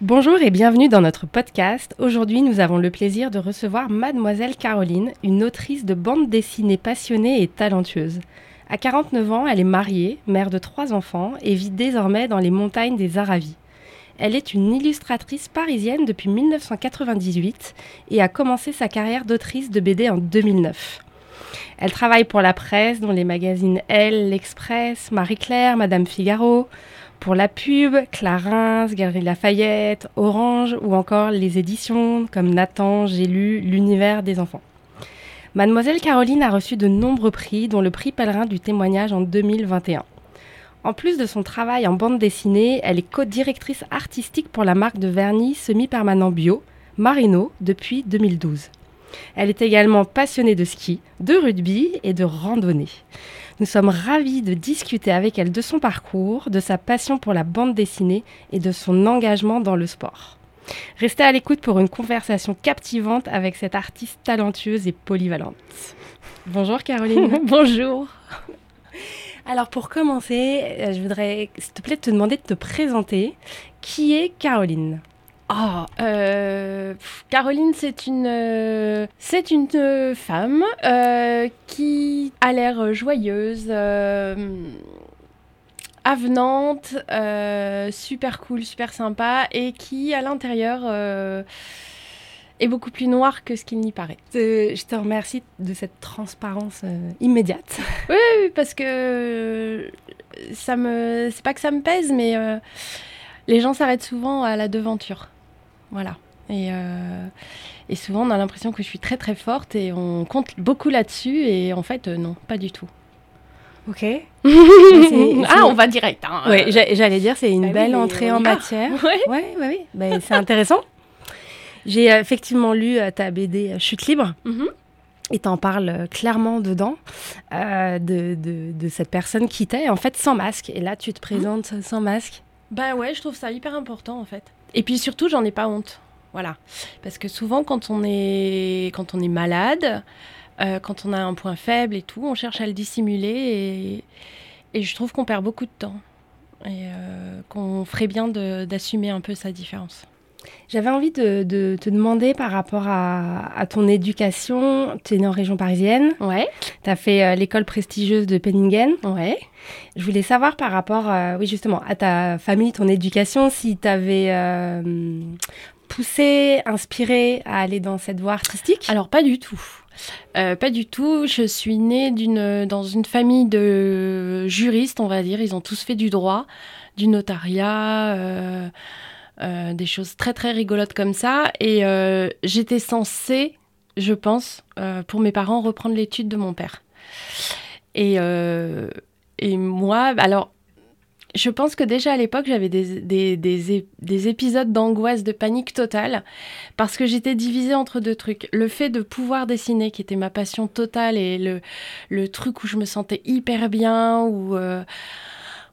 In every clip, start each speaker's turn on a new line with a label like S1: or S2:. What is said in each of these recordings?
S1: Bonjour et bienvenue dans notre podcast. Aujourd'hui, nous avons le plaisir de recevoir Mademoiselle Caroline, une autrice de bande dessinée passionnée et talentueuse. À 49 ans, elle est mariée, mère de trois enfants et vit désormais dans les montagnes des Aravis. Elle est une illustratrice parisienne depuis 1998 et a commencé sa carrière d'autrice de BD en 2009. Elle travaille pour la presse, dont les magazines Elle, L'Express, Marie-Claire, Madame Figaro, pour la pub, Clarins, Galerie Lafayette, Orange ou encore les éditions comme Nathan, J'ai lu, L'univers des enfants. Mademoiselle Caroline a reçu de nombreux prix, dont le prix Pèlerin du témoignage en 2021. En plus de son travail en bande dessinée, elle est co-directrice artistique pour la marque de vernis semi-permanent bio, Marino, depuis 2012. Elle est également passionnée de ski, de rugby et de randonnée. Nous sommes ravis de discuter avec elle de son parcours, de sa passion pour la bande dessinée et de son engagement dans le sport. Restez à l'écoute pour une conversation captivante avec cette artiste talentueuse et polyvalente. Bonjour Caroline.
S2: Bonjour.
S1: Alors pour commencer, euh, je voudrais, s'il te plaît, te demander de te présenter. Qui est Caroline?
S2: Oh, euh, Caroline, c'est une, euh, c'est une femme qui a l'air joyeuse, avenante, super cool, super sympa, et qui, à l'intérieur, est beaucoup plus noir que ce qu'il n'y paraît.
S1: je te remercie de cette transparence euh, immédiate.
S2: Oui, parce que ça me, c'est pas que ça me pèse, mais euh, les gens s'arrêtent souvent à la devanture. Voilà. Et, euh, et souvent, on a l'impression que je suis très très forte et on compte beaucoup là-dessus. Et en fait, non, pas du tout.
S1: Ok.
S2: ah, on va direct. Hein.
S1: Oui, j'allais dire, c'est une ah belle entrée en matière. Oui, oui, oui. Ben, c'est intéressant. J'ai euh, effectivement lu euh, ta BD euh, Chute libre. Mhm. Et t'en parles clairement dedans de, de, cette personne qui était en fait sans masque. Et là, tu te présentes sans masque.
S2: Bah ouais, je trouve ça hyper important en fait. Et puis surtout, j'en ai pas honte. Voilà. Parce que souvent, quand on est, quand on est malade, quand on a un point faible et tout, on cherche à le dissimuler. Et, et je trouve qu'on perd beaucoup de temps. Et qu'on ferait bien d'assumer un peu sa différence.
S1: J'avais envie de, te demander par rapport à, ton éducation. Tu es née en région parisienne.
S2: Ouais.
S1: Tu as fait euh, l'école prestigieuse de Penningen.
S2: Ouais.
S1: Je voulais savoir par rapport, euh, oui, justement, à ta famille, ton éducation, si tu avais euh, poussé, inspiré à aller dans cette voie artistique.
S2: Alors, pas du tout. pas du tout. Je suis née dans une famille de juristes, on va dire. Ils ont tous fait du droit, du notariat. Euh, des choses très très rigolotes comme ça. Et euh, j'étais censée, je pense, euh, pour mes parents, reprendre l'étude de mon père. Et, et moi, alors, je pense que déjà à l'époque, j'avais des, des, des, épisodes d'angoisse, de panique totale, parce que j'étais divisée entre deux trucs. Le fait de pouvoir dessiner, qui était ma passion totale, et le, le truc où je me sentais hyper bien, ou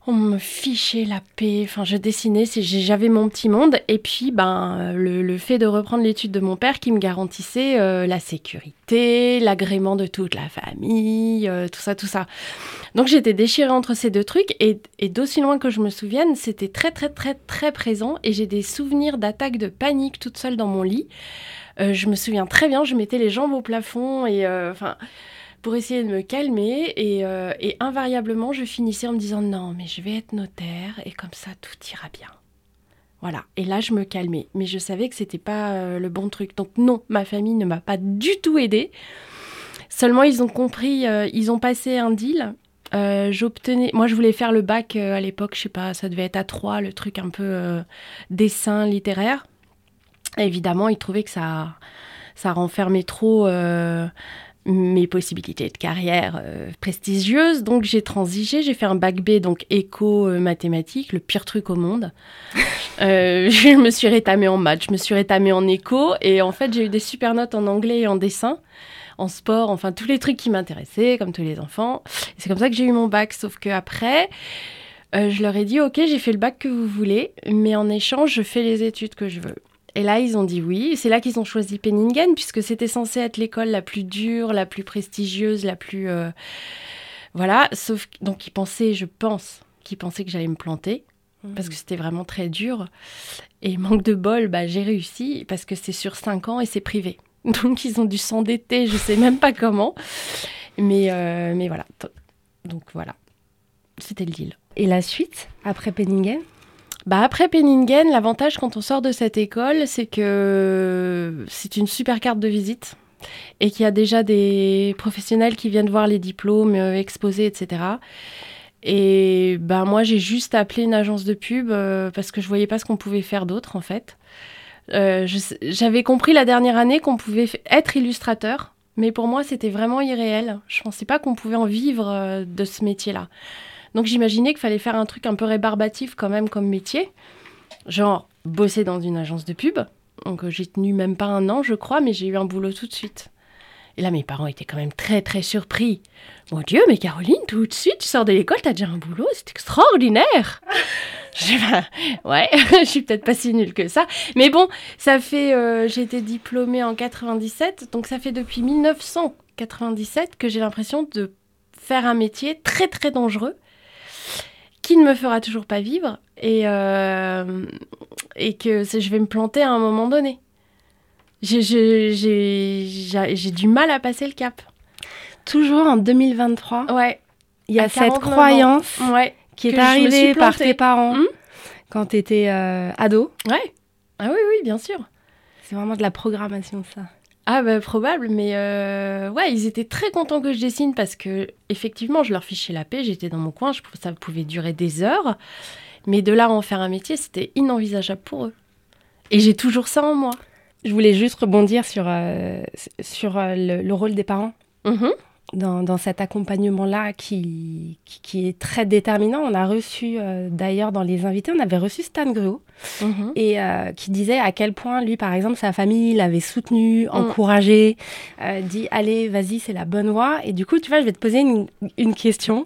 S2: on me fichait la paix. Enfin, je dessinais, j'avais mon petit monde. Et puis, ben, le, fait de reprendre l'étude de mon père qui me garantissait euh, la sécurité, l'agrément de toute la famille, euh, tout ça, tout ça. Donc, j'étais déchirée entre ces deux trucs. Et, d'aussi loin que je me souvienne, c'était très, très, très, très présent. Et j'ai des souvenirs d'attaques de panique toute seule dans mon lit. Euh, je me souviens très bien, je mettais les jambes au plafond et enfin pour essayer de me calmer. Euh, et, invariablement, je finissais en me disant non, mais je vais être notaire et comme ça, tout ira bien. Voilà. Et là, je me calmais. Mais je savais que c'était pas euh, le bon truc. Donc non, ma famille ne m'a pas du tout aidée. Seulement, ils ont compris, euh, ils ont passé un deal. J'obtenais, moi, je voulais faire le bac à l'époque, je sais pas, ça devait être à 3, le truc un peu dessin littéraire. Et évidemment, ils trouvaient que ça, ça renfermait trop mes possibilités de carrière euh, prestigieuses. Donc, j'ai transigé, j'ai fait un bac B, donc éco-mathématiques, le pire truc au monde. Euh, je me suis rétamée en maths, je me suis rétamée en éco, et en fait, j'ai eu des super notes en anglais et en dessin en sport, enfin tous les trucs qui m'intéressaient, comme tous les enfants. C'est comme ça que j'ai eu mon bac, sauf que après, euh, je leur ai dit, ok, j'ai fait le bac que vous voulez, mais en échange, je fais les études que je veux. Et là, ils ont dit oui. C'est là qu'ils ont choisi Penningen, puisque c'était censé être l'école la plus dure, la plus prestigieuse, la plus... euh, Voilà, sauf... Donc, ils pensaient, je pense, qu'ils pensaient que j'allais me planter, parce que c'était vraiment très dur. Et manque de bol, bah, j'ai réussi, parce que c'est sur 5 ans et c'est privé. Donc, ils ont dû s'endetter, je sais même pas comment. Mais, euh, mais voilà. Donc, voilà. C'était le deal.
S1: Et la suite, après Penningen?
S2: Bah après Penningen, l'avantage quand on sort de cette école, c'est que c'est une super carte de visite et qu'il y a déjà des professionnels qui viennent voir les diplômes euh, exposés, etc. Et bah moi j'ai juste appelé une agence de pub euh, parce que je voyais pas ce qu'on pouvait faire d'autre en fait. Euh, J'avais compris la dernière année qu'on pouvait être illustrateur, mais pour moi c'était vraiment irréel. Je pensais pas qu'on pouvait en vivre de ce métier-là. Donc j'imaginais qu'il fallait faire un truc un peu rébarbatif quand même comme métier. Genre bosser dans une agence de pub. Donc euh, j'ai tenu même pas un an je crois, mais j'ai eu un boulot tout de suite. Et là mes parents étaient quand même très très surpris. Mon Dieu, mais Caroline, tout de suite tu sors de l'école, t'as déjà un boulot, c'est extraordinaire. J'ai bah, ouais, je suis peut-être pas si nulle que ça. Mais bon, ça fait, euh, j'ai été diplômée en 97, donc ça fait depuis 1997 que j'ai l'impression de faire un métier très très dangereux qui ne me fera toujours pas vivre et, euh, et que je vais me planter à un moment donné. J'ai- du mal à passer le cap.
S1: Toujours en 2023,
S2: Ouais,
S1: il y a cette
S2: 49 ans.
S1: croyance
S2: ouais,
S1: qui est arrivée par tes parents
S2: Hmm
S1: quand tu étais ado.
S2: ouais. Ah oui, oui, bien sûr.
S1: C'est vraiment de la programmation, ça.
S2: Ah bah probable, mais euh, ouais, ils étaient très contents que je dessine parce que effectivement, je leur fichais la paix, j'étais dans mon coin, je, ça pouvait durer des heures, mais de là à en faire un métier, c'était inenvisageable pour eux. Et j'ai toujours ça en moi.
S1: Je voulais juste rebondir sur, euh, sur euh, le, le rôle des parents
S2: Mhm.
S1: Dans, dans cet accompagnement-là qui, qui, qui est très déterminant. On a reçu, euh, d'ailleurs, dans les invités, on avait reçu Stan Gruo
S2: Mhm.
S1: et euh, qui disait à quel point, lui, par exemple, sa famille l'avait soutenu, encouragé, euh, dit allez, vas-y, c'est la bonne voie. Et du coup, tu vois, je vais te poser une, une question.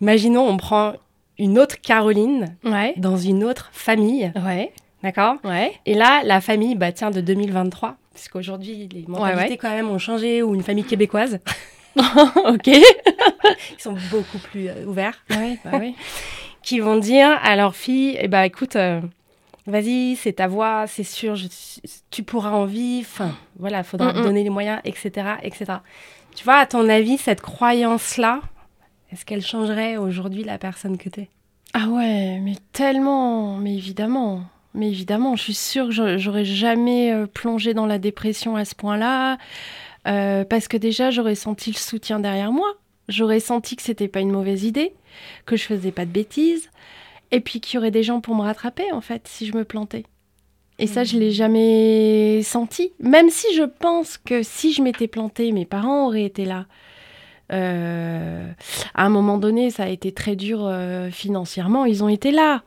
S1: Imaginons, on prend une autre Caroline
S2: Ouais.
S1: dans une autre famille,
S2: Ouais.
S1: d'accord?
S2: Ouais.
S1: Et là, la famille, bah tiens, de 2023, puisqu'aujourd'hui, les mentalités quand même ont changé, ou une famille québécoise,
S2: ok.
S1: ils sont beaucoup plus euh, ouverts,
S2: Ouais, bah oui.
S1: qui vont dire à leur fille, eh bah écoute, euh, vas-y, c'est ta voix, c'est sûr, je- tu pourras en vivre, enfin, voilà, faudra
S2: Mm, mm.
S1: donner les moyens, etc., etc. Tu vois, à ton avis, cette croyance-là, est-ce qu'elle changerait aujourd'hui la personne que t'es?
S2: Ah ouais, mais tellement, mais évidemment, mais évidemment, je suis sûre que j'a- j'aurais jamais euh, plongé dans la dépression à ce point-là, euh, parce que déjà j'aurais senti le soutien derrière moi, j'aurais senti que c'était pas une mauvaise idée, que je faisais pas de bêtises, et puis qu'il y aurait des gens pour me rattraper en fait si je me plantais. Et ça, je l'ai jamais senti, même si je pense que si je m'étais plantée, mes parents auraient été là. Euh, à un moment donné, ça a été très dur euh, financièrement. Ils ont été là.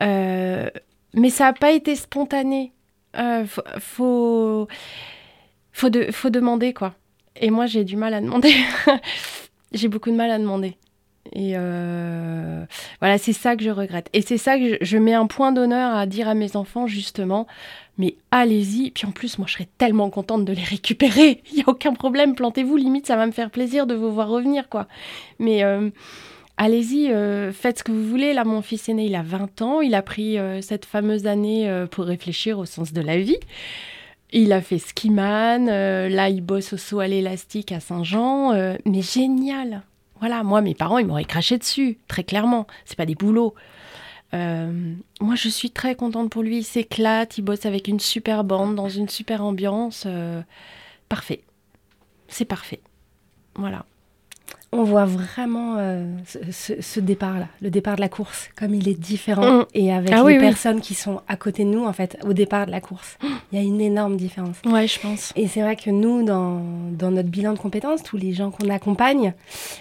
S2: Euh, mais ça n'a pas été spontané. Faut, faut, faut, de- faut demander, quoi. Et moi, j'ai du mal à demander. j'ai beaucoup de mal à demander. Et euh, voilà, c'est ça que je regrette. Et c'est ça que je, mets un point d'honneur à dire à mes enfants, justement, mais allez-y. Puis en plus, moi, je serais tellement contente de les récupérer. Il n'y a aucun problème, plantez-vous. Limite, ça va me faire plaisir de vous voir revenir, quoi. Mais euh, allez-y, euh, faites ce que vous voulez. Là, mon fils aîné, il a 20 ans. Il a pris cette fameuse année pour réfléchir au sens de la vie. Il a fait skiman. euh, là, il bosse au saut à l'élastique à Saint-Jean. euh, mais génial. Voilà, moi, mes parents, ils m'auraient craché dessus, très clairement. C'est pas des boulots. Euh, moi, je suis très contente pour lui. Il s'éclate, il bosse avec une super bande, dans une super ambiance. parfait. C'est parfait. Voilà.
S1: On voit vraiment euh, ce, départ-là, le départ de la course, comme il est différent. Mm. Et avec ah les personnes qui sont à côté de nous, en fait, au départ de la course, il y a une énorme différence.
S2: Ouais, je pense.
S1: Et c'est vrai que nous, dans, dans, notre bilan de compétences, tous les gens qu'on accompagne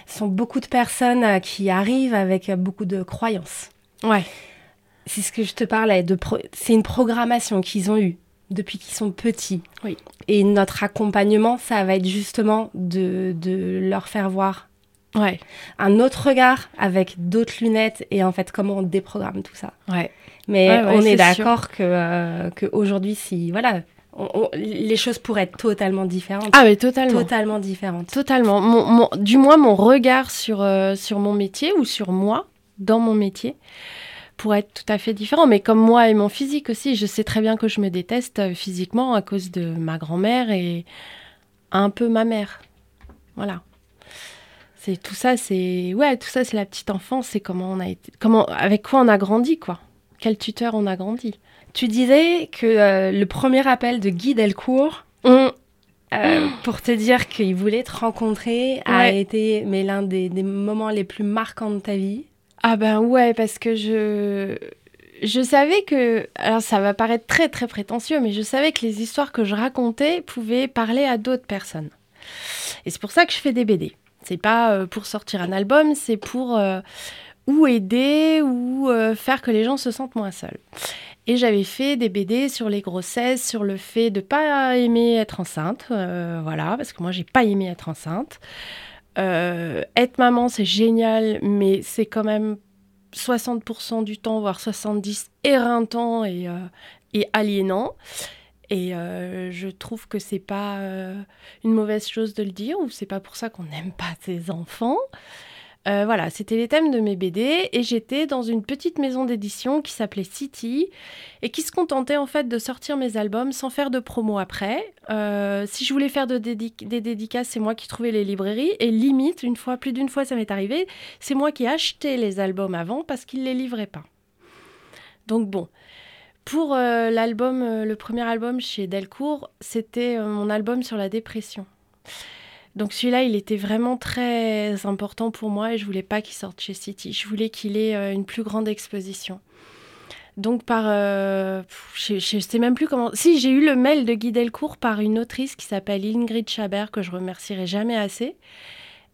S1: sont beaucoup de personnes euh, qui arrivent avec beaucoup de croyances.
S2: Ouais.
S1: C'est ce que je te parlais. C'est une programmation qu'ils ont eue depuis qu'ils sont petits.
S2: Oui.
S1: Et notre accompagnement, ça va être justement de, de leur faire voir
S2: Ouais.
S1: Un autre regard avec d'autres lunettes et en fait comment on déprogramme tout ça.
S2: Ouais.
S1: Mais on est, d'accord que, euh, que aujourd'hui, si voilà, les choses pourraient être totalement différentes.
S2: Ah mais totalement.
S1: Totalement différentes.
S2: Totalement. Mon, du moins mon regard sur euh, sur mon métier ou sur moi dans mon métier pourrait être tout à fait différent. Mais comme moi et mon physique aussi, je sais très bien que je me déteste euh, physiquement à cause de ma grand-mère et un peu ma mère. Voilà. C'est tout ça, c'est ouais, tout ça, c'est la petite enfance, c'est comment on a été, comment, avec quoi on a grandi, quoi. Quel tuteur on a grandi.
S1: Tu disais que euh, le premier appel de Guy Delcourt, euh, pour te dire qu'il voulait te rencontrer, a été mais l'un des, des, moments les plus marquants de ta vie.
S2: Ah ben ouais, parce que je je savais que, alors ça va paraître très très prétentieux, mais je savais que les histoires que je racontais pouvaient parler à d'autres personnes. Et c'est pour ça que je fais des BD. C'est pas euh, pour sortir un album, c'est pour euh, ou aider ou euh, faire que les gens se sentent moins seuls. Et j'avais fait des BD sur les grossesses, sur le fait de pas aimer être enceinte, voilà, parce que moi j'ai pas aimé être enceinte. être maman c'est génial, mais c'est quand même 60% du temps, voire 70, éreintant et, et aliénant. Et euh, je trouve que c'est pas euh, une mauvaise chose de le dire, ou c'est pas pour ça qu'on n'aime pas ses enfants. Euh, voilà, c'était les thèmes de mes BD et j'étais dans une petite maison d'édition qui s'appelait City et qui se contentait en fait de sortir mes albums sans faire de promo après. si je voulais faire de des dédicaces, c'est moi qui trouvais les librairies et limite, une fois, plus d'une fois ça m'est arrivé, c'est moi qui achetais les albums avant parce qu'ils les livraient pas. Donc bon, pour euh, l'album, euh, le premier album chez Delcourt, c'était euh, mon album sur la dépression. Donc celui-là, il était vraiment très important pour moi et je voulais pas qu'il sorte chez City. Je voulais qu'il ait une plus grande exposition. Donc par, je, ne sais même plus comment. Si j'ai eu le mail de Guy Delcourt par une autrice qui s'appelle Ingrid Chabert que je remercierai jamais assez.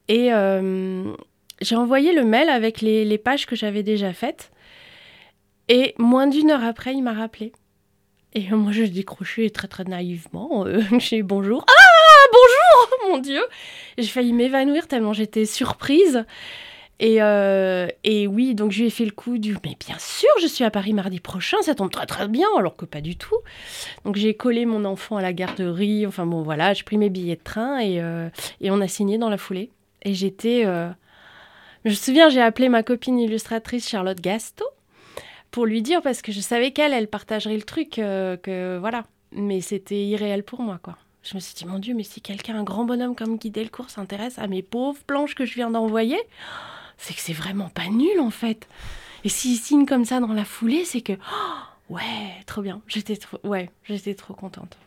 S2: Et j'ai envoyé le mail avec les pages que j'avais déjà faites. Et moins d'une heure après, il m'a rappelé. Et moi, je décrochais très très naïvement. Euh, j'ai bonjour. Ah, bonjour, mon Dieu J'ai failli m'évanouir tellement j'étais surprise. Et, euh, et, oui, donc je lui ai fait le coup du mais bien sûr, je suis à Paris mardi prochain, ça tombe très très bien, alors que pas du tout. Donc j'ai collé mon enfant à la garderie, enfin bon voilà, j'ai pris mes billets de train et, euh, et on a signé dans la foulée. Et j'étais. Je me souviens, j'ai appelé ma copine illustratrice Charlotte Gasto pour lui dire parce que je savais qu'elle, elle partagerait le truc, euh, que voilà. Mais c'était irréel pour moi, quoi. Je me suis dit, mon Dieu, mais si quelqu'un, un grand bonhomme comme Guy Delcourt, s'intéresse à mes pauvres planches que je viens d'envoyer, c'est que c'est vraiment pas nul, en fait. Et s'il signe comme ça dans la foulée, c'est que, oh, ouais, trop bien. J'étais trop, ouais, j'étais trop contente.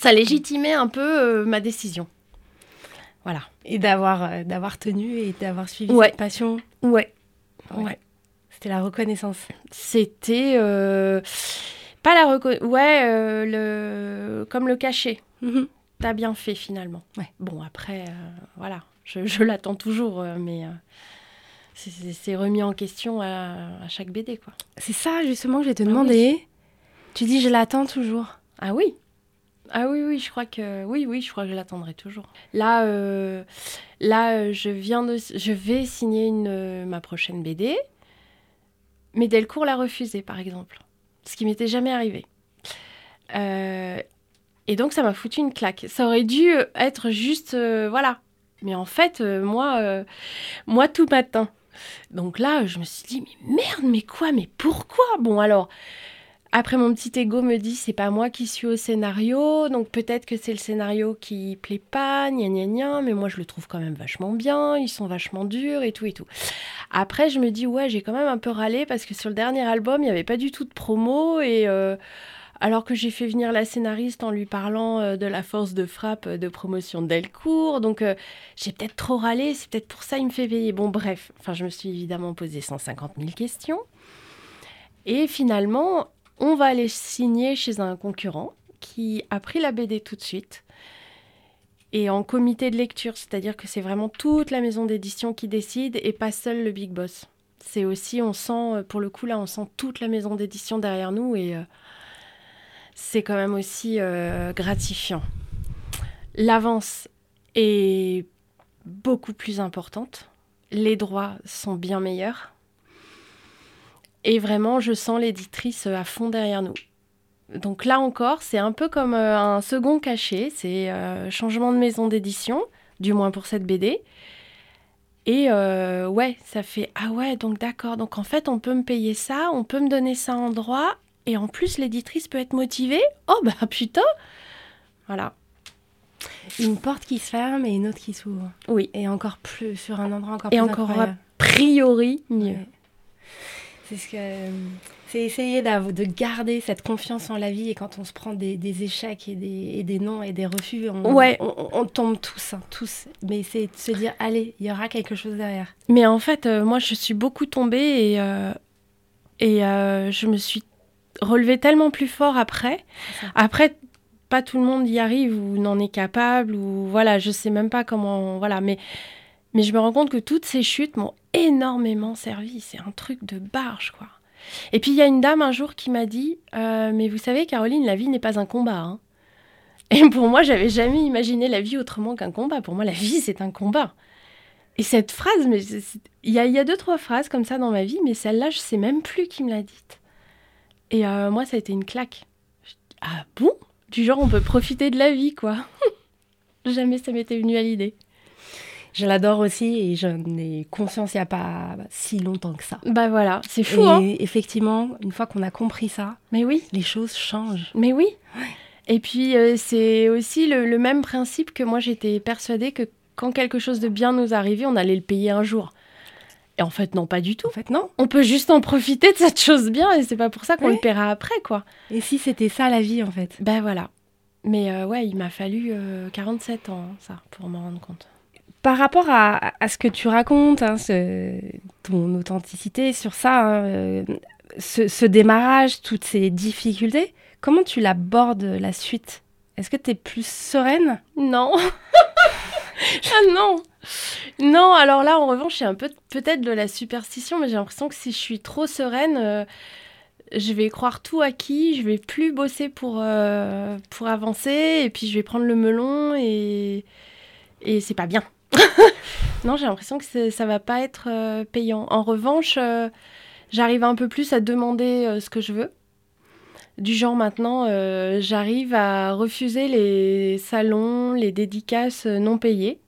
S2: Ça légitimait un peu euh, ma décision. Voilà.
S1: Et d'avoir euh, d'avoir tenu et d'avoir suivi cette passion.
S2: ouais. ouais.
S1: C'était la reconnaissance.
S2: C'était euh, pas la reconnaissance. Ouais, euh, le comme le cachet. Mhm. T'as bien fait finalement.
S1: Ouais.
S2: Bon après, euh, voilà, je, l'attends toujours, mais c'est remis en question à, chaque BD quoi.
S1: C'est ça justement que je vais te ah demander. Tu dis je l'attends toujours.
S2: Ah oui. Ah oui, oui, je crois que oui, oui, je crois que je l'attendrai toujours. Là, là, je viens de, je vais signer une, ma prochaine BD. Mais Delcourt l'a refusé, par exemple. Ce qui m'était jamais arrivé. Euh, et donc, ça m'a foutu une claque. Ça aurait dû être juste, euh, voilà. Mais en fait, euh, moi, moi, tout matin. Donc là, je me suis dit, mais merde, mais quoi, mais pourquoi? Bon, alors, après, mon petit ego me dit, c'est pas moi qui suis au scénario, donc peut-être que c'est le scénario qui plaît pas, gna gna gna, mais moi je le trouve quand même vachement bien, ils sont vachement durs et tout et tout. Après, je me dis, ouais, j'ai quand même un peu râlé parce que sur le dernier album, il n'y avait pas du tout de promo et. Euh, alors que j'ai fait venir la scénariste en lui parlant euh, de la force de frappe euh, de promotion de Delcourt. Donc j'ai peut-être trop râlé, c'est peut-être pour ça qu'il me fait veiller. Bon, bref, enfin, je me suis évidemment posé 150 000 questions. Et finalement, on va aller signer chez un concurrent qui a pris la BD tout de suite. Et en comité de lecture, c'est-à-dire que c'est vraiment toute la maison d'édition qui décide et pas seul le big boss. C'est aussi, on sent, pour le coup là, on sent toute la maison d'édition derrière nous et c'est quand même aussi euh, gratifiant. L'avance est beaucoup plus importante. Les droits sont bien meilleurs. Et vraiment, je sens l'éditrice à fond derrière nous. Donc là encore, c'est un peu comme euh, un second cachet, c'est euh, changement de maison d'édition, du moins pour cette BD. Et ouais, ça fait ah ouais, donc d'accord. Donc en fait, on peut me payer ça, on peut me donner ça en droit, et en plus, l'éditrice peut être motivée. Oh bah putain Voilà.
S1: Une porte qui se ferme et une autre qui s'ouvre.
S2: Oui.
S1: Et encore plus, sur un endroit encore
S2: et
S1: plus.
S2: Et encore a priori mieux.
S1: C'est ce que. C'est essayer de garder cette confiance en la vie et quand on se prend des, échecs et des, et des, non et des refus, on,
S2: ouais.
S1: on, tombe tous, hein, tous. Mais c'est de se dire, allez, il y aura quelque chose derrière.
S2: Mais en fait, euh, moi, je suis beaucoup tombée et, euh, et euh, je me suis relever tellement plus fort après. Après, pas tout le monde y arrive ou n'en est capable ou voilà, je sais même pas comment voilà, mais mais je me rends compte que toutes ces chutes m'ont énormément servi. C'est un truc de barge quoi. Et puis il y a une dame un jour qui m'a dit euh, mais vous savez Caroline, la vie n'est pas un combat. Hein. Et pour moi, j'avais jamais imaginé la vie autrement qu'un combat. Pour moi, la vie c'est un combat. Et cette phrase, mais il y, a, y a deux trois phrases comme ça dans ma vie, mais celle-là, je sais même plus qui me l'a dite. Et euh, moi, ça a été une claque. ah bon? Du genre, on peut profiter de la vie, quoi. Jamais ça m'était venu à l'idée.
S1: Je l'adore aussi et j'en ai conscience il n'y a pas si longtemps que ça.
S2: Bah voilà, c'est fou. Et hein
S1: effectivement, une fois qu'on a compris ça,
S2: mais oui,
S1: les choses changent.
S2: Mais oui. Et puis euh, c'est aussi le, le, même principe que moi j'étais persuadée que quand quelque chose de bien nous arrivait, on allait le payer un jour. Et en fait, non, pas du tout.
S1: En fait, non.
S2: On peut juste en profiter de cette chose bien et c'est pas pour ça qu'on le paiera après, quoi.
S1: Et si c'était ça la vie, en fait?
S2: Ben voilà. Mais euh, ouais, il m'a fallu 47 euh, ans, hein, ça, pour m'en rendre compte.
S1: Par rapport à, ce que tu racontes, hein, ton authenticité sur ça, hein, euh, ce, démarrage, toutes ces difficultés, comment tu l'abordes la suite? Est-ce que tu es plus sereine?
S2: Non. ah non non, alors là, en revanche, c'est un peu peut-être de la superstition, mais j'ai l'impression que si je suis trop sereine, euh, je vais croire tout acquis, je vais plus bosser pour, euh, pour avancer, et puis je vais prendre le melon, et, et c'est pas bien. non, j'ai l'impression que ça va pas être euh, payant. En revanche, j'arrive un peu plus à demander ce que je veux. Du genre maintenant, j'arrive à refuser les salons, les dédicaces non payées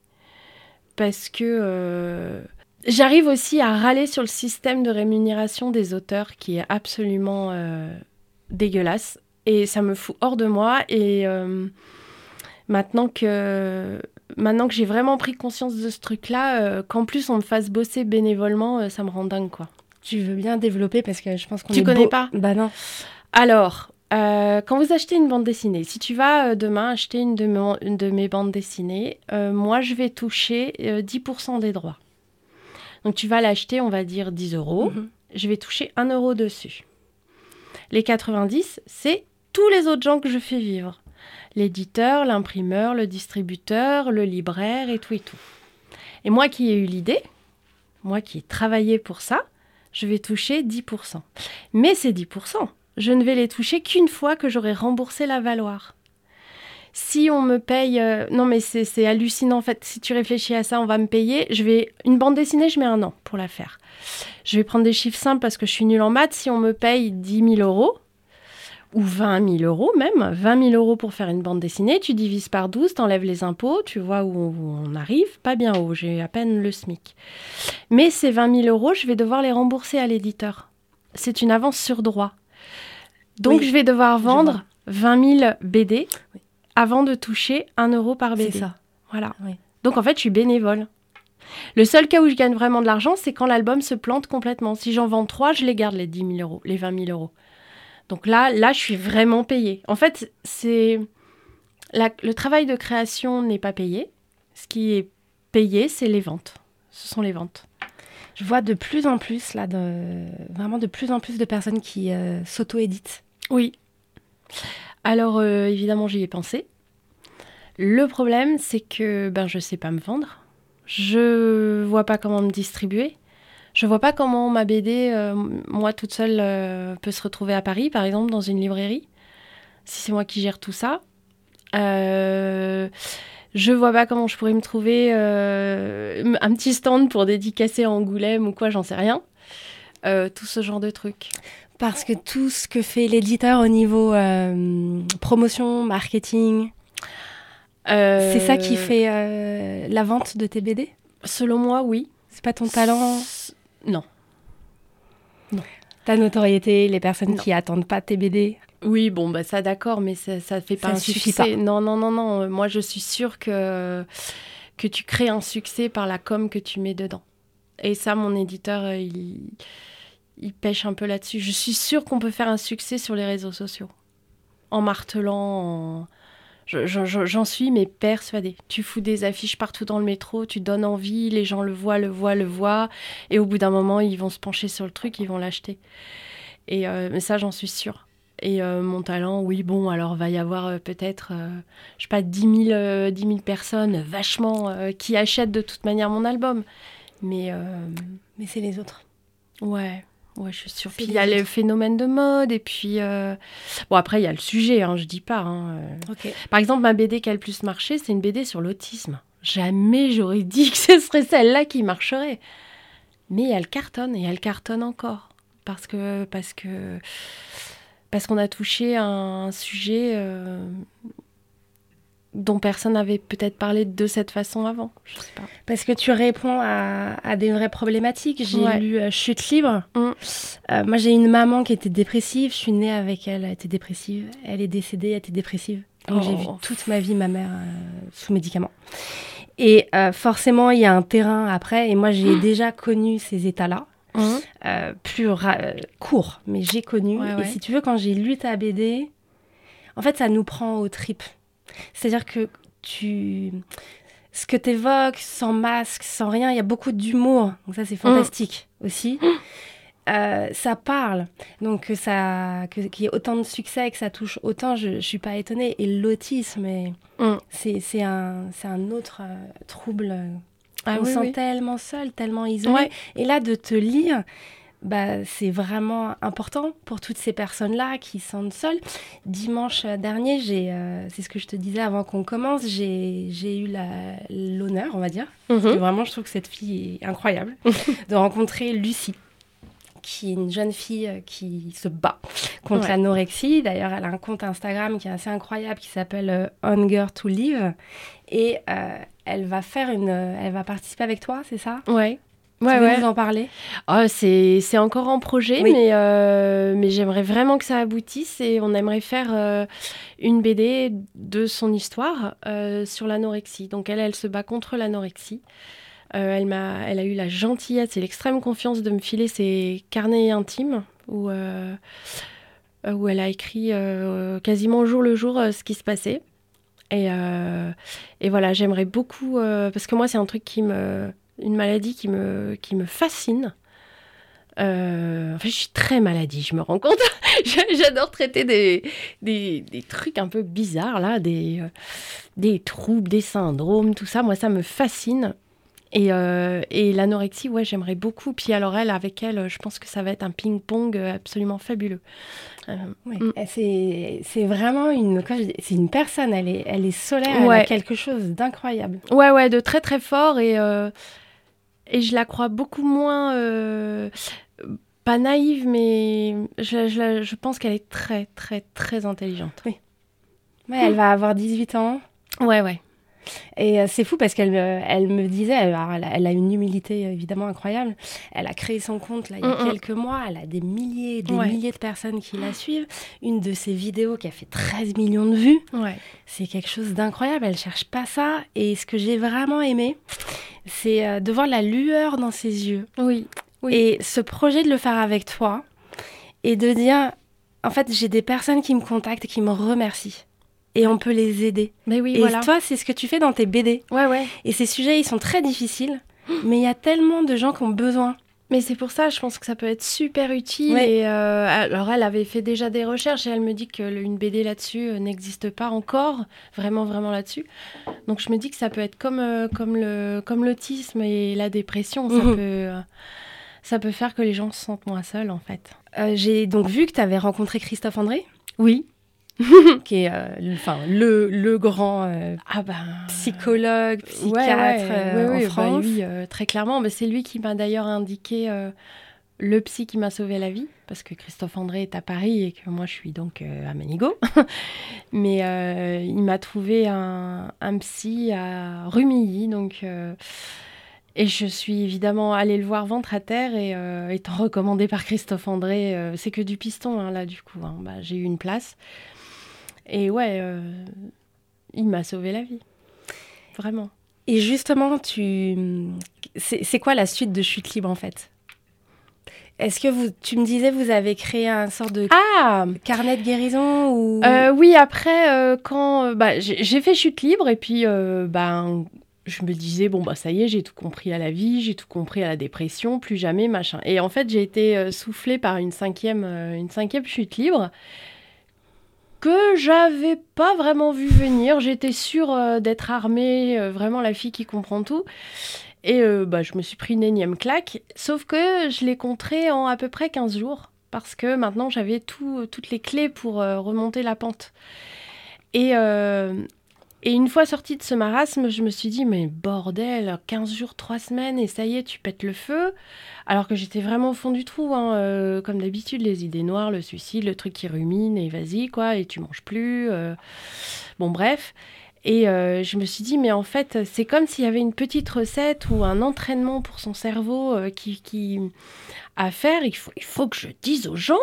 S2: parce que euh, j'arrive aussi à râler sur le système de rémunération des auteurs qui est absolument euh, dégueulasse et ça me fout hors de moi et euh, maintenant que maintenant que j'ai vraiment pris conscience de ce truc là qu'en plus on me fasse bosser bénévolement ça me rend dingue quoi.
S1: Tu veux bien développer parce que je pense qu'on
S2: Tu connais pas
S1: Bah non.
S2: Alors, euh, quand vous achetez une bande dessinée, si tu vas euh, demain acheter une de, mes bandes dessinées, euh, moi je vais toucher 10% des droits. Donc tu vas l'acheter, on va dire 10 euros. Mhm. Je vais toucher 1 euro dessus. Les 90, c'est tous les autres gens que je fais vivre. L'éditeur, l'imprimeur, le distributeur, le libraire et tout et tout. Et moi qui ai eu l'idée, moi qui ai travaillé pour ça, je vais toucher 10%. Mais c'est 10% je ne vais les toucher qu'une fois que j'aurai remboursé la valoir. Si on me paye, euh, non mais c'est hallucinant en fait. Si tu réfléchis à ça, on va me payer. Je vais une bande dessinée, je mets un an pour la faire. Je vais prendre des chiffres simples parce que je suis nulle en maths. Si on me paye 10 000 euros ou 20 000 euros même, 20 000 euros pour faire une bande dessinée, tu divises par 12, t'enlèves les impôts, tu vois où on arrive, pas bien haut, j'ai à peine le SMIC. Mais ces 20 000 euros, je vais devoir les rembourser à l'éditeur. C'est une avance sur droit. Donc je vais devoir vendre 20 000 BD avant de toucher 1 euro par BD.
S1: C'est ça.
S2: Voilà. Donc en fait, je suis bénévole. Le seul cas où je gagne vraiment de l'argent, c'est quand l'album se plante complètement. Si j'en vends 3, je les garde, les 10 000 euros, les 20 000 euros. Donc là, là, je suis vraiment payée. En fait, c'est le travail de création n'est pas payé. Ce qui est payé, c'est les ventes. Ce sont les ventes.
S1: Je vois de plus en plus, là, de, vraiment de plus en plus de personnes qui euh, s'auto-éditent.
S2: Oui. Alors, euh, évidemment, j'y ai pensé. Le problème, c'est que ben, je ne sais pas me vendre. Je vois pas comment me distribuer. Je vois pas comment ma BD, euh, moi toute seule, peut se retrouver à Paris, par exemple, dans une librairie. Si c'est moi qui gère tout ça. Euh, je vois pas comment je pourrais me trouver euh, un petit stand pour dédicacer à Angoulême ou quoi, j'en sais rien. Euh, tout ce genre de trucs.
S1: Parce que tout ce que fait l'éditeur au niveau euh, promotion, marketing, c'est ça qui fait la vente de tes BD
S2: Selon moi, oui.
S1: C'est pas ton talent?
S2: Non.
S1: Non. Ta notoriété, les personnes qui attendent pas tes BD
S2: oui, bon, bah ça d'accord, mais ça, ça fait pas un succès. Non, non, non, non. Moi, je suis sûre que, que tu crées un succès par la com que tu mets dedans. Et ça, mon éditeur, euh, il, il pêche un peu là-dessus. Je suis sûre qu'on peut faire un succès sur les réseaux sociaux. En martelant, J'en suis, mais persuadée. Tu fous des affiches partout dans le métro, tu donnes envie, les gens le voient, le voient, le voient, et au bout d'un moment, ils vont se pencher sur le truc, ils vont l'acheter. Et euh, mais ça, j'en suis sûre. Et euh, mon talent, oui, bon, alors va y avoir euh, peut-être, je sais pas, 10 000, personnes vachement qui achètent de toute manière mon album. Mais,
S1: mais c'est les autres.
S2: Ouais, ouais, je suis sûre. Puis il y a le phénomène de mode, et puis. Bon, après, il y a le sujet, hein, je dis pas. Hein, Par exemple, ma BD qui a le plus marché, c'est une BD sur l'autisme. Jamais j'aurais dit que ce serait celle-là qui marcherait. Mais elle cartonne, et elle cartonne encore. Parce que. Parce que parce qu'on a touché un sujet euh, dont personne n'avait peut-être parlé de cette façon avant. Je sais pas.
S1: Parce que tu réponds à, des vraies problématiques. J'ai lu euh, Chute libre. Mm. Euh, moi, j'ai une maman qui était dépressive. Je suis née avec elle. Elle était dépressive. Elle est décédée. Elle était dépressive. Donc, j'ai vu oh. toute ma vie ma mère sous médicaments. Et forcément, il y a un terrain après. Et moi, j'ai déjà connu ces états-là. Euh, plus court, mais j'ai connu. Et si tu veux, quand j'ai lu ta BD, en fait, ça nous prend aux tripes. C'est-à-dire que tu. Ce que tu évoques, sans masque, sans rien, il y a beaucoup d'humour. Donc, ça, c'est fantastique aussi. Mmh. Euh, ça parle. Donc, que ça, qu'il y ait autant de succès et que ça touche autant, je ne suis pas étonnée. Et l'autisme, mmh. c'est un, un autre euh, trouble ah, on se sent tellement seul, tellement isolé. Et là, de te lire, bah, c'est vraiment important pour toutes ces personnes-là qui se sentent seules. Dimanche dernier, j'ai, euh, c'est ce que je te disais avant qu'on commence, j'ai, j'ai eu l'honneur, on va dire, mhm. vraiment je trouve que cette fille est incroyable, de rencontrer Lucie qui est une jeune fille euh, qui se bat contre l'anorexie. D'ailleurs, elle a un compte Instagram qui est assez incroyable qui s'appelle euh, Hunger to Live. Et euh, elle va faire une, elle va participer avec toi, c'est ça?
S2: Ouais.
S1: Tu ouais, nous en parler?
S2: Oh, c'est, c'est encore en projet, mais, mais j'aimerais vraiment que ça aboutisse et on aimerait faire une BD de son histoire sur l'anorexie. Donc elle, elle se bat contre l'anorexie. Euh, elle, m'a, elle a eu la gentillesse et l'extrême confiance de me filer ses carnets intimes où, euh, euh, où elle a écrit quasiment jour le jour ce qui se passait. Et, et voilà, j'aimerais beaucoup, parce que moi c'est un truc qui me... une maladie qui me, qui me fascine. Euh, en fait, je suis très maladie, je me rends compte. J'adore traiter des, des, des, trucs un peu bizarres, là, des, des troubles, des syndromes, tout ça. Moi, ça me fascine. Euh, et, l'anorexie, ouais, j'aimerais beaucoup. Puis alors elle, avec elle, je pense que ça va être un ping-pong absolument fabuleux.
S1: Euh, mm. C'est vraiment une, c'est une personne. Elle est, elle est solaire. Elle a quelque chose d'incroyable.
S2: Ouais, ouais, de très très fort et euh, et je la crois beaucoup moins. pas naïve, mais je, je, je pense qu'elle est très, très, très intelligente.
S1: Oui. Ouais, elle va avoir 18 ans.
S2: Ouais, ouais.
S1: Et euh, c'est fou parce qu'elle elle me disait, elle a, une humilité évidemment incroyable. Elle a créé son compte là, il y a quelques mois. Elle a des milliers, des milliers de personnes qui la suivent. Une de ses vidéos qui a fait 13 millions de vues. C'est quelque chose d'incroyable. Elle cherche pas ça. Et ce que j'ai vraiment aimé, c'est euh, de voir la lueur dans ses yeux.
S2: Oui.
S1: Et ce projet de le faire avec toi et de dire en fait, j'ai des personnes qui me contactent et qui me remercient. Et on peut les aider.
S2: Mais oui,
S1: et
S2: voilà.
S1: toi, c'est ce que tu fais dans tes BD.
S2: Ouais, ouais.
S1: Et ces sujets, ils sont très difficiles, mais il y a tellement de gens qui ont besoin.
S2: Mais c'est pour ça, je pense que ça peut être super utile.
S1: Ouais.
S2: Et euh, alors, elle avait fait déjà des recherches et elle me dit qu'une BD là-dessus euh, n'existe pas encore, vraiment, vraiment là-dessus. Donc, je me dis que ça peut être comme, euh, comme le comme l'autisme et la dépression. Ça,
S1: Mhm.
S2: peut, euh, ça peut faire que les gens se sentent moins seuls, en fait.
S1: Euh, j'ai donc vu que tu avais rencontré Christophe André,
S2: Oui.
S1: qui est euh, le, le, grand euh,
S2: Ah ben.
S1: psychologue, psychiatre
S2: Ouais, ouais,
S1: euh,
S2: ouais,
S1: en
S2: bah
S1: France.
S2: lui, très clairement. Mais c'est lui qui m'a d'ailleurs indiqué le psy qui m'a sauvé la vie, parce que Christophe André est à Paris et que moi je suis donc à Manigo. Mais il m'a trouvé un, un psy à Rumilly, donc. et je suis évidemment allée le voir ventre à terre et euh, étant recommandée par Christophe André, euh, c'est que du piston hein, là du coup. hein. Bah, j'ai eu une place. Et ouais, euh, il m'a sauvé la vie. Vraiment.
S1: Et justement, tu, c'est quoi la suite de Chute libre en fait? Est-ce que vous, tu me disais, vous avez créé un sort de
S2: Ah
S1: carnet de guérison ou
S2: Euh, oui, après, euh, quand bah, j'ai fait chute libre et puis euh, ben, je me disais, bon, bah, ça y est, j'ai tout compris à la vie, j'ai tout compris à la dépression, plus jamais, machin. Et en fait, j'ai été soufflée par une cinquième, une cinquième chute libre j'avais pas vraiment vu venir. J'étais sûre euh, d'être armée, euh, vraiment la fille qui comprend tout. Et euh, bah, je me suis pris une énième claque, sauf que je l'ai contrée en à peu près 15 jours, parce que maintenant j'avais tout, toutes les clés pour remonter la pente. Et, et une fois sortie de ce marasme, je me suis dit, mais bordel, 15 jours, 3 semaines, et ça y est, tu pètes le feu. Alors que j'étais vraiment au fond du trou, hein, euh, comme d'habitude, les idées noires, le suicide, le truc qui rumine, et vas-y, quoi, et tu manges plus. euh. Bon, bref. Et euh, je me suis dit, mais en fait, c'est comme s'il y avait une petite recette ou un entraînement pour son cerveau qui, qui à faire. Il faut, il faut que je dise aux gens.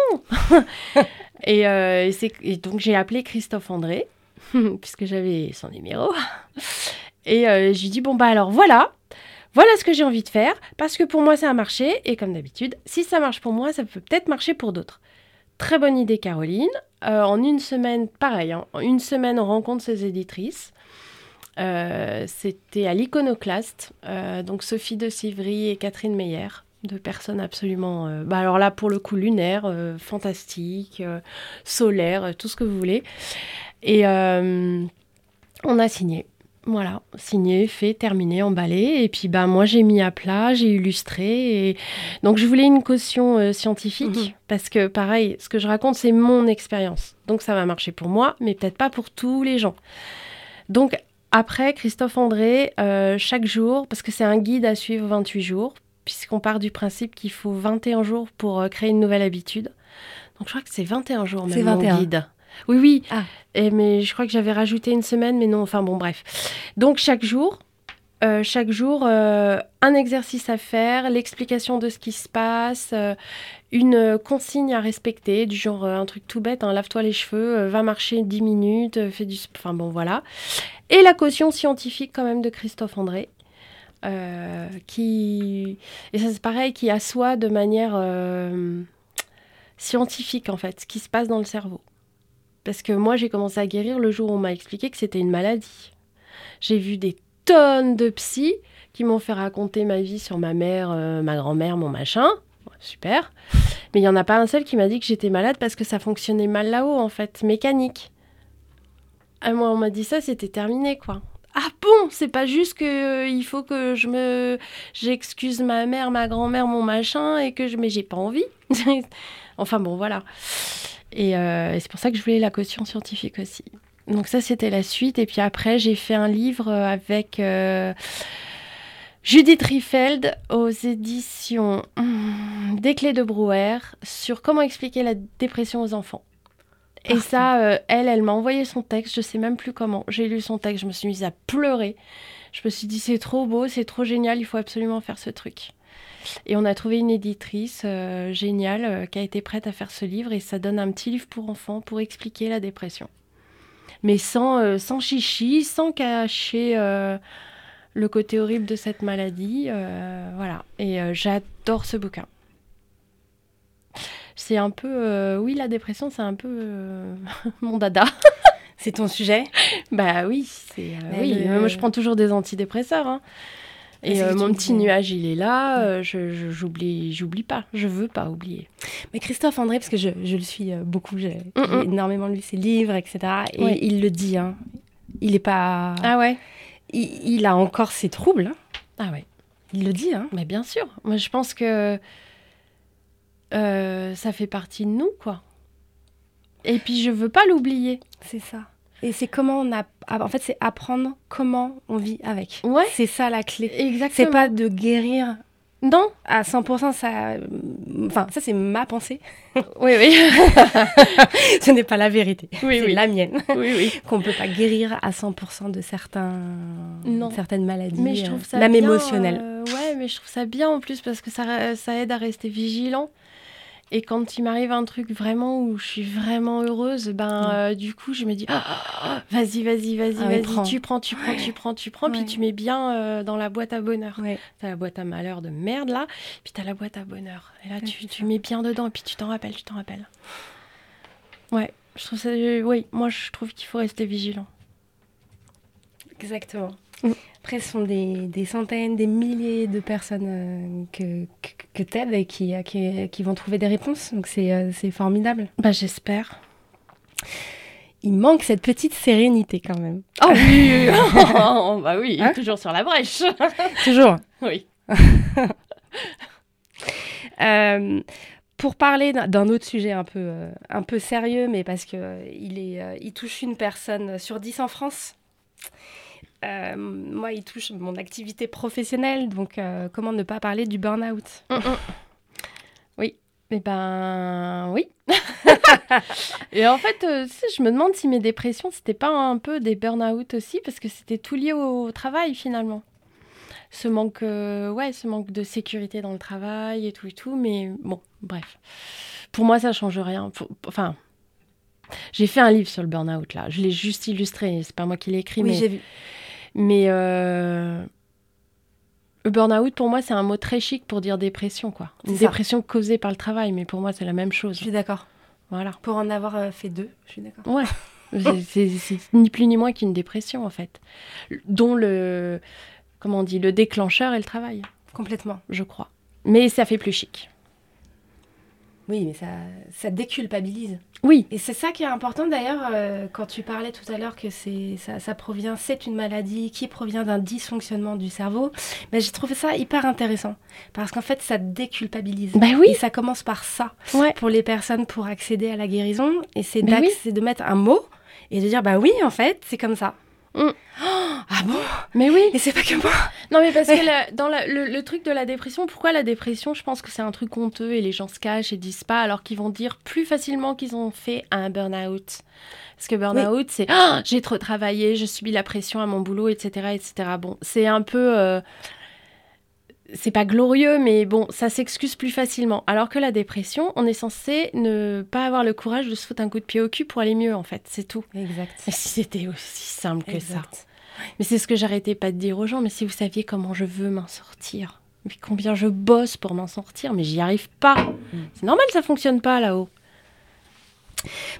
S2: et, et donc j'ai appelé Christophe André, puisque j'avais son numéro. Et euh, j'ai dit, bon, bah alors voilà. Voilà ce que j'ai envie de faire, parce que pour moi ça a marché, et comme d'habitude, si ça marche pour moi, ça peut peut-être marcher pour d'autres. Très bonne idée, Caroline. Euh, en une semaine, pareil, hein, en une semaine, on rencontre ses éditrices. Euh, C'était à l'Iconoclaste, euh, donc Sophie de Sivry et Catherine Meyer, deux personnes absolument, euh, bah alors là pour le coup lunaire, euh, fantastique, euh, solaire, tout ce que vous voulez. Et on a signé. Voilà, signé, fait, terminé, emballé. Et puis bah moi j'ai mis à plat, j'ai illustré. Et... Donc je voulais une caution scientifique
S1: Mhm.
S2: parce que pareil, ce que je raconte c'est mon expérience. Donc ça va marcher pour moi, mais peut-être pas pour tous les gens. Donc après, Christophe André, euh, chaque jour, parce que c'est un guide à suivre 28 jours, puisqu'on part du principe qu'il faut 21 jours pour euh, créer une nouvelle habitude. Donc je crois que c'est 21 jours même
S1: C'est
S2: mon
S1: 21.
S2: guide. Oui, oui.
S1: Ah.
S2: Et, mais je crois que j'avais rajouté une semaine, mais non, enfin bon, bref. Donc chaque jour, euh, chaque jour, euh, un exercice à faire, l'explication de ce qui se passe, euh, une consigne à respecter, du genre un truc tout bête, hein, lave-toi les cheveux, va marcher 10 minutes, fais du... Enfin bon, voilà. Et la caution scientifique quand même de Christophe André. Euh, qui et ça c'est pareil qui assoit de manière euh, scientifique en fait ce qui se passe dans le cerveau parce que moi j'ai commencé à guérir le jour où on m'a expliqué que c'était une maladie j'ai vu des tonnes de psy qui m'ont fait raconter ma vie sur ma mère, euh, ma grand-mère, mon machin. Super. Mais il n'y en a pas un seul qui m'a dit que j'étais malade parce que ça fonctionnait mal là-haut, en fait, mécanique. Ah, moi, on m'a dit ça, c'était terminé, quoi. Ah bon, c'est pas juste que euh, il faut que je me j'excuse ma mère, ma grand-mère, mon machin et que je mais j'ai pas envie. enfin bon, voilà. Et, euh, et c'est pour ça que je voulais la caution scientifique aussi. Donc ça, c'était la suite. Et puis après, j'ai fait un livre euh, avec Judith Riefeld aux éditions hum, Des Clés de Brouwer sur comment expliquer la dépression aux enfants. Et
S1: Parfait.
S2: ça, euh, elle, elle m'a envoyé son texte, je sais même plus comment. J'ai lu son texte, je me suis mise à pleurer. Je me suis dit, c'est trop beau, c'est trop génial, il faut absolument faire ce truc. Et on a trouvé une éditrice euh, géniale euh, qui a été prête à faire ce livre et ça donne un petit livre pour enfants pour expliquer la dépression. Mais sans, sans chichi, sans cacher le côté horrible de cette maladie. voilà. Et j'adore ce bouquin. C'est un peu, euh, oui, la dépression, c'est un peu euh, mon dada.
S1: C'est ton sujet?
S2: Bah oui, c'est, euh, oui.
S1: le-
S2: Moi, je prends toujours des antidépresseurs. hein.
S1: Mais
S2: Et euh, mon petit nuage, il est là. euh, je, je- j'oublie, j'oublie pas. Je veux pas oublier.
S1: Mais Christophe André, parce que je, je le suis beaucoup, j'ai
S2: Mm, mm.
S1: énormément lu ses livres, etc. Et il le dit, hein. il est pas...
S2: Ah ouais?
S1: Il, il a encore ses troubles, hein.
S2: Ah ouais.
S1: il le dit. Hein.
S2: Mais bien sûr. Moi, je pense que euh, ça fait partie de nous, quoi. Et puis, je veux pas l'oublier.
S1: C'est ça. Et c'est comment on a... En fait, c'est apprendre comment on vit avec.
S2: Ouais.
S1: C'est ça la clé.
S2: Exactement.
S1: C'est pas de guérir
S2: Non.
S1: à 100%, ça... Enfin, ça c'est ma pensée.
S2: Oui, oui.
S1: Ce n'est pas la vérité.
S2: Oui,
S1: c'est
S2: oui.
S1: la mienne.
S2: oui, oui.
S1: Qu'on ne peut pas guérir à 100% de certains...
S2: Non.
S1: certaines maladies.
S2: Mais je trouve ça
S1: Même
S2: bien,
S1: émotionnelles.
S2: euh, ouais, mais je trouve ça bien en plus parce que ça, ça aide à rester vigilant. Et quand il m'arrive un truc vraiment où je suis vraiment heureuse, ben
S1: Mm.
S2: euh, du coup je me dis Ah, vas-y, vas-y, vas-y,
S1: Ah
S2: vas-y,
S1: prends.
S2: tu prends, tu prends, tu prends, tu prends,
S1: Ouais.
S2: puis tu mets bien euh, dans la boîte à bonheur. T'as la boîte à malheur de merde là, puis t'as la boîte à bonheur. Et là tu, tu mets bien dedans, et puis tu t'en rappelles, tu t'en rappelles. Ouais, je trouve ça. oui, moi je trouve qu'il faut rester vigilant.
S1: Exactement. Après, ce sont des, des centaines, des milliers de personnes euh, que, que, que t'aides et qui, qui, qui vont trouver des réponses. Donc, c'est euh, c'est formidable.
S2: Bah j'espère.
S1: Il manque cette petite sérénité quand même.
S2: Oh oui, bah oui,
S1: Hein
S2: toujours sur la brèche.
S1: Toujours.
S2: oui.
S1: Euh, pour parler d'un- autre sujet un peu, un peu sérieux, mais parce que il, est, il touche une personne sur dix en France. Euh, moi, il touche mon activité professionnelle, donc euh, comment ne pas parler du burn-out?
S2: Oui. Eh ben oui. Et en fait, euh, je me demande si mes dépressions, c'était pas un peu des burn-out aussi, parce que c'était tout lié au travail finalement. Ce manque, ouais, ce manque de sécurité dans le travail et tout et tout, mais bon, bref. Pour moi, ça change rien. Pour- Enfin, j'ai fait un livre sur le burn-out là. Je l'ai juste illustré. C'est pas moi qui l'ai écrit,
S1: Oui,
S2: mais
S1: j'ai vu.
S2: Mais euh, burn-out, pour moi, c'est un mot très chic pour dire dépression, quoi. Une
S1: ça.
S2: dépression causée par le travail, mais pour moi, c'est la même chose.
S1: Je suis d'accord.
S2: Voilà.
S1: Pour en avoir euh, fait deux, je suis d'accord.
S2: Ouais. C'est ni plus ni moins qu'une dépression, en fait. Dont le, comment on dit, le déclencheur est le travail,
S1: Complètement.
S2: je crois. Mais ça fait plus chic.
S1: Oui, mais ça, ça déculpabilise.
S2: Oui.
S1: Et c'est ça qui est important d'ailleurs, euh, quand tu parlais tout à l'heure que c'est ça, ça provient, c'est une maladie qui provient d'un dysfonctionnement du cerveau. Mais j'ai trouvé ça hyper intéressant parce qu'en fait, ça déculpabilise.
S2: Bah oui.
S1: Et ça commence par ça
S2: Ouais.
S1: pour les personnes pour accéder à la guérison. Et c'est
S2: oui.
S1: de mettre un mot et de dire bah oui, en fait, c'est comme ça.
S2: Mm.
S1: Ah bon
S2: Mais oui.
S1: Et c'est pas que moi.
S2: Non, mais parce que la- dans la- le, le truc de la dépression, pourquoi la dépression Je pense que c'est un truc honteux et les gens se cachent et disent pas, alors qu'ils vont dire plus facilement qu'ils ont fait un burn-out. Parce que burn-out, c'est Ah, j'ai trop travaillé, je subis la pression à mon boulot, etc. etc. Bon, c'est un peu. euh, c'est pas glorieux, mais bon, ça s'excuse plus facilement. Alors que la dépression, on est censé ne pas avoir le courage de se foutre un coup de pied au cul pour aller mieux, en fait, c'est tout.
S1: Exact.
S2: Et si c'était aussi simple que ça
S1: Exact.
S2: mais c'est ce que j'arrêtais pas de dire aux gens. Mais si vous saviez comment je veux m'en sortir, mais combien je bosse pour m'en sortir, mais j'y arrive pas. C'est normal, ça fonctionne pas là-haut.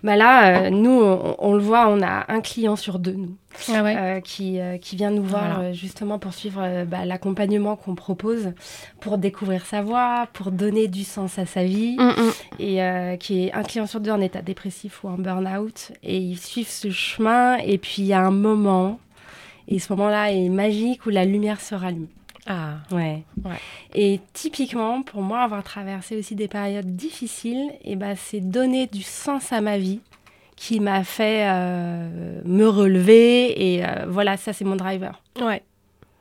S1: Bah là, euh, nous, on, on le voit, on a un client sur deux, nous.
S2: Ah
S1: euh, qui, euh, qui vient nous voir
S2: Voilà.
S1: justement pour suivre bah, l'accompagnement qu'on propose, pour découvrir sa voix, pour donner du sens à sa vie, et euh, qui est un client sur deux en état dépressif ou en burn-out, et ils suivent ce chemin, et puis il y a un moment, et ce moment-là est magique où la lumière se rallume.
S2: Ah.
S1: Ouais.
S2: Ouais.
S1: Et typiquement, pour moi, avoir traversé aussi des périodes difficiles, et ben, c'est donner du sens à ma vie qui m'a fait euh, me relever. Et euh, voilà, ça, c'est mon driver.
S2: Ouais.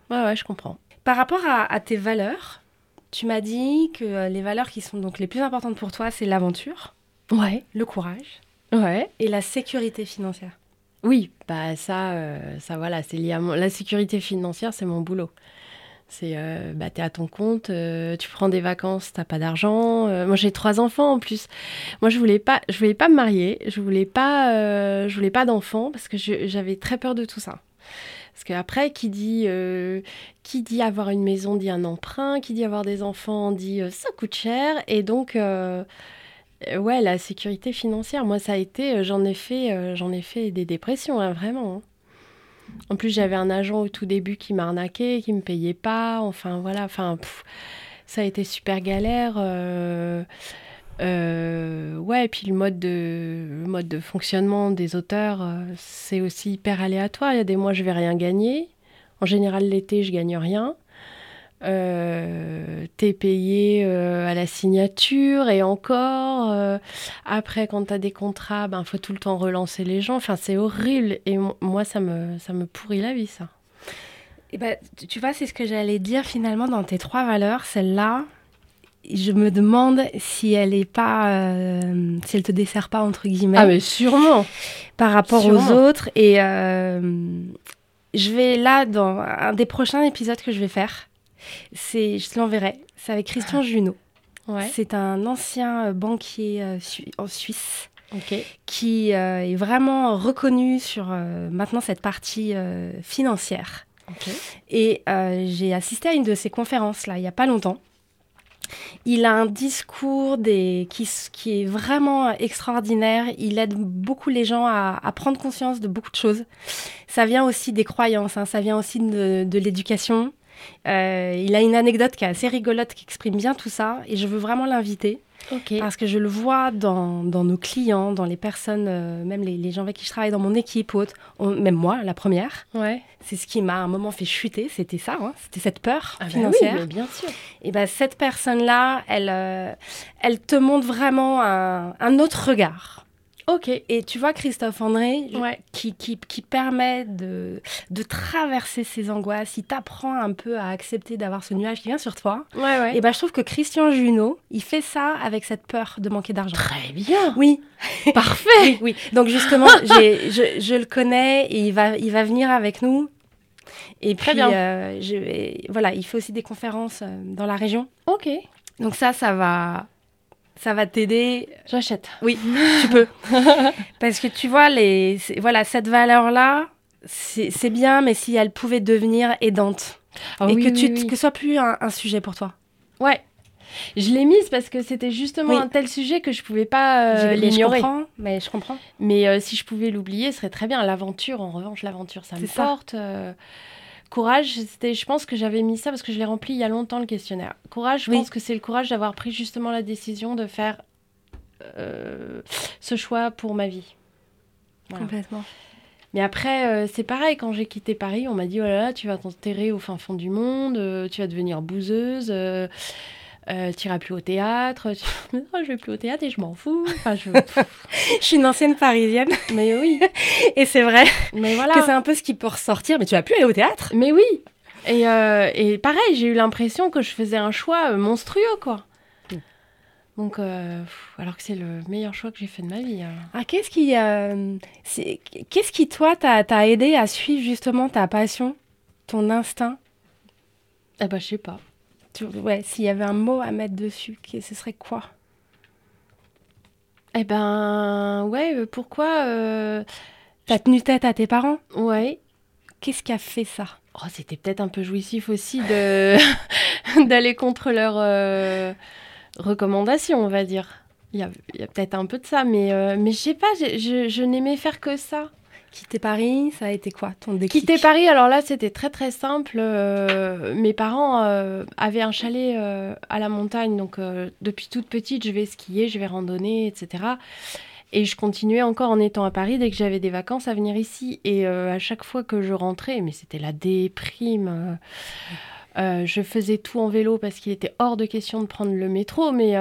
S2: Ouais, ouais, je comprends.
S1: Par rapport à, à tes valeurs, tu m'as dit que euh, les valeurs qui sont donc les plus importantes pour toi, c'est l'aventure,
S2: Ouais.
S1: le courage
S2: Ouais.
S1: et la sécurité financière.
S2: Oui, bah ça, euh, ça voilà, c'est lié à mon... la sécurité financière, c'est mon boulot. C'est, euh, bah t'es à ton compte, euh, tu prends des vacances, t'as pas d'argent. Euh, moi j'ai trois enfants en plus. Moi je voulais pas, je voulais pas me marier, je voulais pas, je voulais pas d'enfants parce que j'avais très peur de tout ça. Parce qu'après, qui dit, qui dit avoir une maison dit un emprunt, qui dit avoir des enfants dit ça coûte cher. Et donc, Ouais, la sécurité financière, moi ça a été, j'en ai fait, j'en ai fait des dépressions, hein, vraiment. Hein. En plus, j'avais un agent au tout début qui m'arnaquait, qui me payait pas. Enfin, voilà. Enfin, ça a été super galère. Euh, euh, ouais, et puis le mode de, mode de fonctionnement des auteurs, euh, c'est aussi hyper aléatoire. Il y a des mois, je vais rien gagner. En général, l'été, je gagne rien. Euh, t'es payé euh, à la signature et encore. Euh, après, quand t'as des contrats, ben faut tout le temps relancer les gens. Enfin, c'est horrible. Et moi, ça me, ça me pourrit la vie, ça.
S1: Et eh ben, tu vois, c'est ce que j'allais dire finalement dans tes trois valeurs. Celle-là, je me demande si elle est pas, si elle te dessert pas entre guillemets.
S2: Ah mais sûrement.
S1: Par rapport aux autres et je vais là dans un des prochains épisodes que je vais faire c'est, je te l'enverrai. C'est avec Christian. Junot. C'est un ancien euh, banquier euh, en Suisse. qui euh, est vraiment reconnu sur maintenant cette partie financière. Et j'ai assisté à une de ses conférences là, il n'y a pas longtemps. Il a un discours des, qui, qui, est vraiment extraordinaire. Il aide beaucoup les gens à, prendre conscience de beaucoup de choses. Ça vient aussi des croyances, hein. ça vient aussi de, de l'éducation. Euh, il a une anecdote qui est assez rigolote, qui exprime bien tout ça, et je veux vraiment l'inviter. Parce que je le vois dans, dans, nos clients, dans les personnes, euh, même les, gens avec qui je travaille dans mon équipe, haute, même moi, la première.
S2: Ouais.
S1: C'est ce qui m'a à un moment fait chuter, c'était ça, hein. c'était cette peur
S2: ah
S1: bah financière.
S2: bien sûr.
S1: Et ben cette personne-là, elle, euh, elle te montre vraiment un, un autre regard.
S2: Ok.
S1: Et tu vois, Christophe André, qui, qui, qui, permet de, de traverser ces angoisses, il t'apprend un peu à accepter d'avoir ce nuage qui vient sur toi.
S2: Ouais, ouais.
S1: Et ben, je trouve que Christian Junot, il fait ça avec cette peur de manquer d'argent.
S2: Très bien.
S1: Oui.
S2: Parfait.
S1: oui, Donc, justement, je, je, le connais et il va, il va venir avec nous. Et
S2: Très bien.
S1: Euh, je, voilà, il fait aussi des conférences euh, dans la région.
S2: Ok.
S1: Donc ça, ça va, ça va t'aider.
S2: J'achète.
S1: Oui, tu peux. Parce que tu vois, les, voilà, cette valeur-là, c'est bien, mais si elle pouvait devenir aidante.
S2: Ah
S1: et
S2: que,
S1: tu, que ce soit plus un, sujet pour toi.
S2: Ouais. Je l'ai mise parce que c'était justement un tel sujet que je pouvais pas euh, l'ignorer.
S1: Je comprends, mais je comprends.
S2: Mais euh, si je pouvais l'oublier, ce serait très bien. L'aventure, en revanche, l'aventure, ça me porte. Euh, Courage, c'était, je pense que j'avais mis ça parce que je l'ai rempli il y a longtemps le questionnaire. Courage, je pense que c'est le courage d'avoir pris justement la décision de faire euh, ce choix pour ma vie.
S1: Complètement.
S2: Mais après, euh, c'est pareil, quand j'ai quitté Paris, on m'a dit, oh là là, tu vas t'enterrer au fin fond du monde, euh, tu vas devenir bouseuse euh, tu iras plus au théâtre. Tu... Oh, je vais plus au théâtre et je m'en fous. Enfin, je...
S1: je suis une ancienne parisienne.
S2: Mais oui.
S1: et c'est vrai
S2: mais voilà.
S1: que c'est un peu ce qui peut ressortir. Mais tu vas plus aller au théâtre.
S2: Mais oui. Et, euh, et pareil, j'ai eu l'impression que je faisais un choix euh, monstrueux, quoi. Mm. Donc, alors que c'est le meilleur choix que j'ai fait de ma vie. Hein.
S1: Ah, qu'est-ce qui, qu'est-ce qui toi, t'a aidé à suivre justement ta passion, ton instinct?
S2: Eh ben, je sais pas
S1: ouais, s'il y avait un mot à mettre dessus, ce serait quoi?
S2: Eh ben, ouais, euh, pourquoi euh...
S1: T'as tenu tête à tes parents?
S2: Ouais.
S1: Qu'est-ce qui a fait ça?
S2: Oh, C'était peut-être un peu jouissif aussi de d'aller contre leurs euh, recommandations, on va dire. Il y a, a peut-être un peu de ça, mais, euh, mais je sais pas, je, je n'aimais faire que ça.
S1: Quitter Paris, ça a été quoi ton déclic
S2: Quitter Paris, alors là c'était très très simple. Euh, mes parents euh, avaient un chalet euh, à la montagne, donc depuis toute petite je vais skier, je vais randonner, etc. Et je continuais encore en étant à Paris dès que j'avais des vacances à venir ici. Et à chaque fois que je rentrais, mais c'était la déprime. je faisais tout en vélo parce qu'il était hors de question de prendre le métro, mais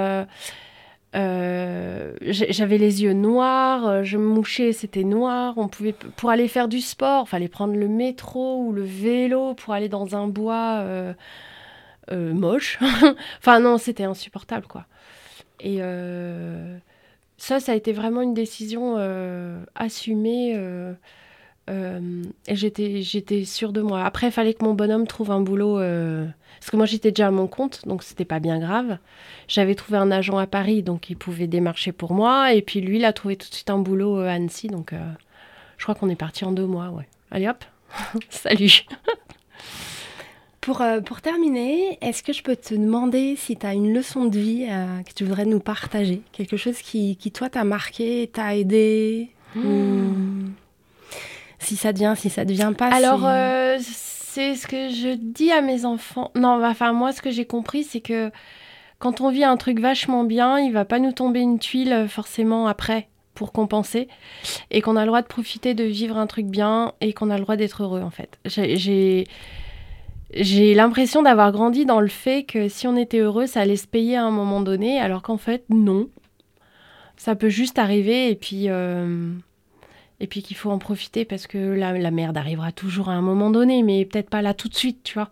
S2: euh, j'avais les yeux noirs, euh, je me mouchais, c'était noir. On pouvait, pour aller faire du sport, fallait prendre le métro ou le vélo pour aller dans un bois euh, moche. enfin non, c'était insupportable quoi. Et ça, ça a été vraiment une décision assumée. et j'étais, j'étais sûre de moi. Après, il fallait que mon bonhomme trouve un boulot parce que moi, j'étais déjà à mon compte, donc c'était pas bien grave. J'avais trouvé un agent à Paris, donc il pouvait démarcher pour moi. Et puis lui, il a trouvé tout de suite un boulot à Annecy, donc euh, je crois qu'on est parti en deux mois, ouais. Allez hop, salut
S1: Pour, euh, pour terminer, est-ce que je peux te demander si tu as une leçon de vie euh, que tu voudrais nous partager? Quelque chose qui, qui toi, t'a marqué, t'a aidé? Hmm. Si ça devient, si ça devient pas.
S2: Alors, euh, c'est ce que je dis à mes enfants. Non, enfin, moi, ce que j'ai compris, c'est que quand on vit un truc vachement bien, il va pas nous tomber une tuile forcément après pour compenser et qu'on a le droit de profiter de vivre un truc bien et qu'on a le droit d'être heureux en fait. J'ai j'ai l'impression d'avoir grandi dans le fait que si on était heureux, ça allait se payer à un moment donné, alors qu'en fait, non. Ça peut juste arriver et puis, euh, et puis qu'il faut en profiter parce que la, la, merde arrivera toujours à un moment donné, mais peut-être pas là tout de suite, tu vois.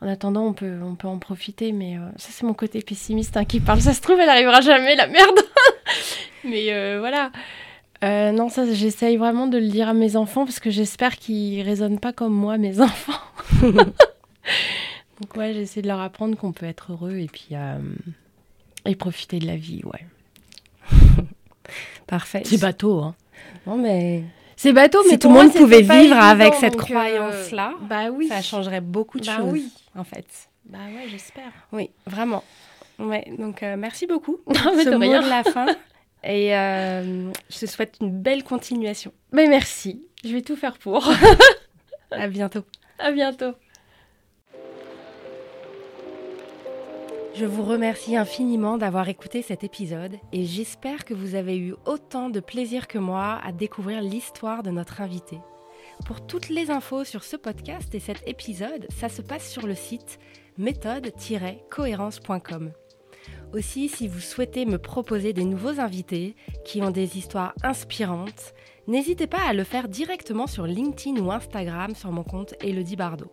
S2: En attendant, on peut, on peut en profiter, mais euh, ça, c'est mon côté pessimiste hein, qui parle. Ça se trouve, elle arrivera jamais, la merde. mais euh, voilà. non, ça, j'essaye vraiment de le dire à mes enfants parce que j'espère qu'ils raisonnent pas comme moi, mes enfants. Donc ouais, j'essaie de leur apprendre qu'on peut être heureux et puis euh, et profiter de la vie, ouais.
S1: Parfait.
S2: C'est bateau, hein.
S1: Non mais
S2: c'est bateau, mais
S1: si tout le monde pouvait vivre avec cette euh, croyance-là, bah oui, ça changerait beaucoup de
S2: bah
S1: choses,
S2: oui.
S1: en fait.
S2: Bah ouais, j'espère.
S1: Oui, vraiment. Ouais, donc euh, merci beaucoup. Non, mais ce mot de la fin. Et je te souhaite une belle continuation.
S2: Mais merci. Je vais tout faire pour.
S1: à bientôt.
S2: À bientôt.
S1: Je vous remercie infiniment d'avoir écouté cet épisode et j'espère que vous avez eu autant de plaisir que moi à découvrir l'histoire de notre invité. Pour toutes les infos sur ce podcast et cet épisode, ça se passe sur le site méthode-cohérence.com. Aussi, si vous souhaitez me proposer des nouveaux invités qui ont des histoires inspirantes, n'hésitez pas à le faire directement sur LinkedIn ou Instagram sur mon compte Elodie Bardot.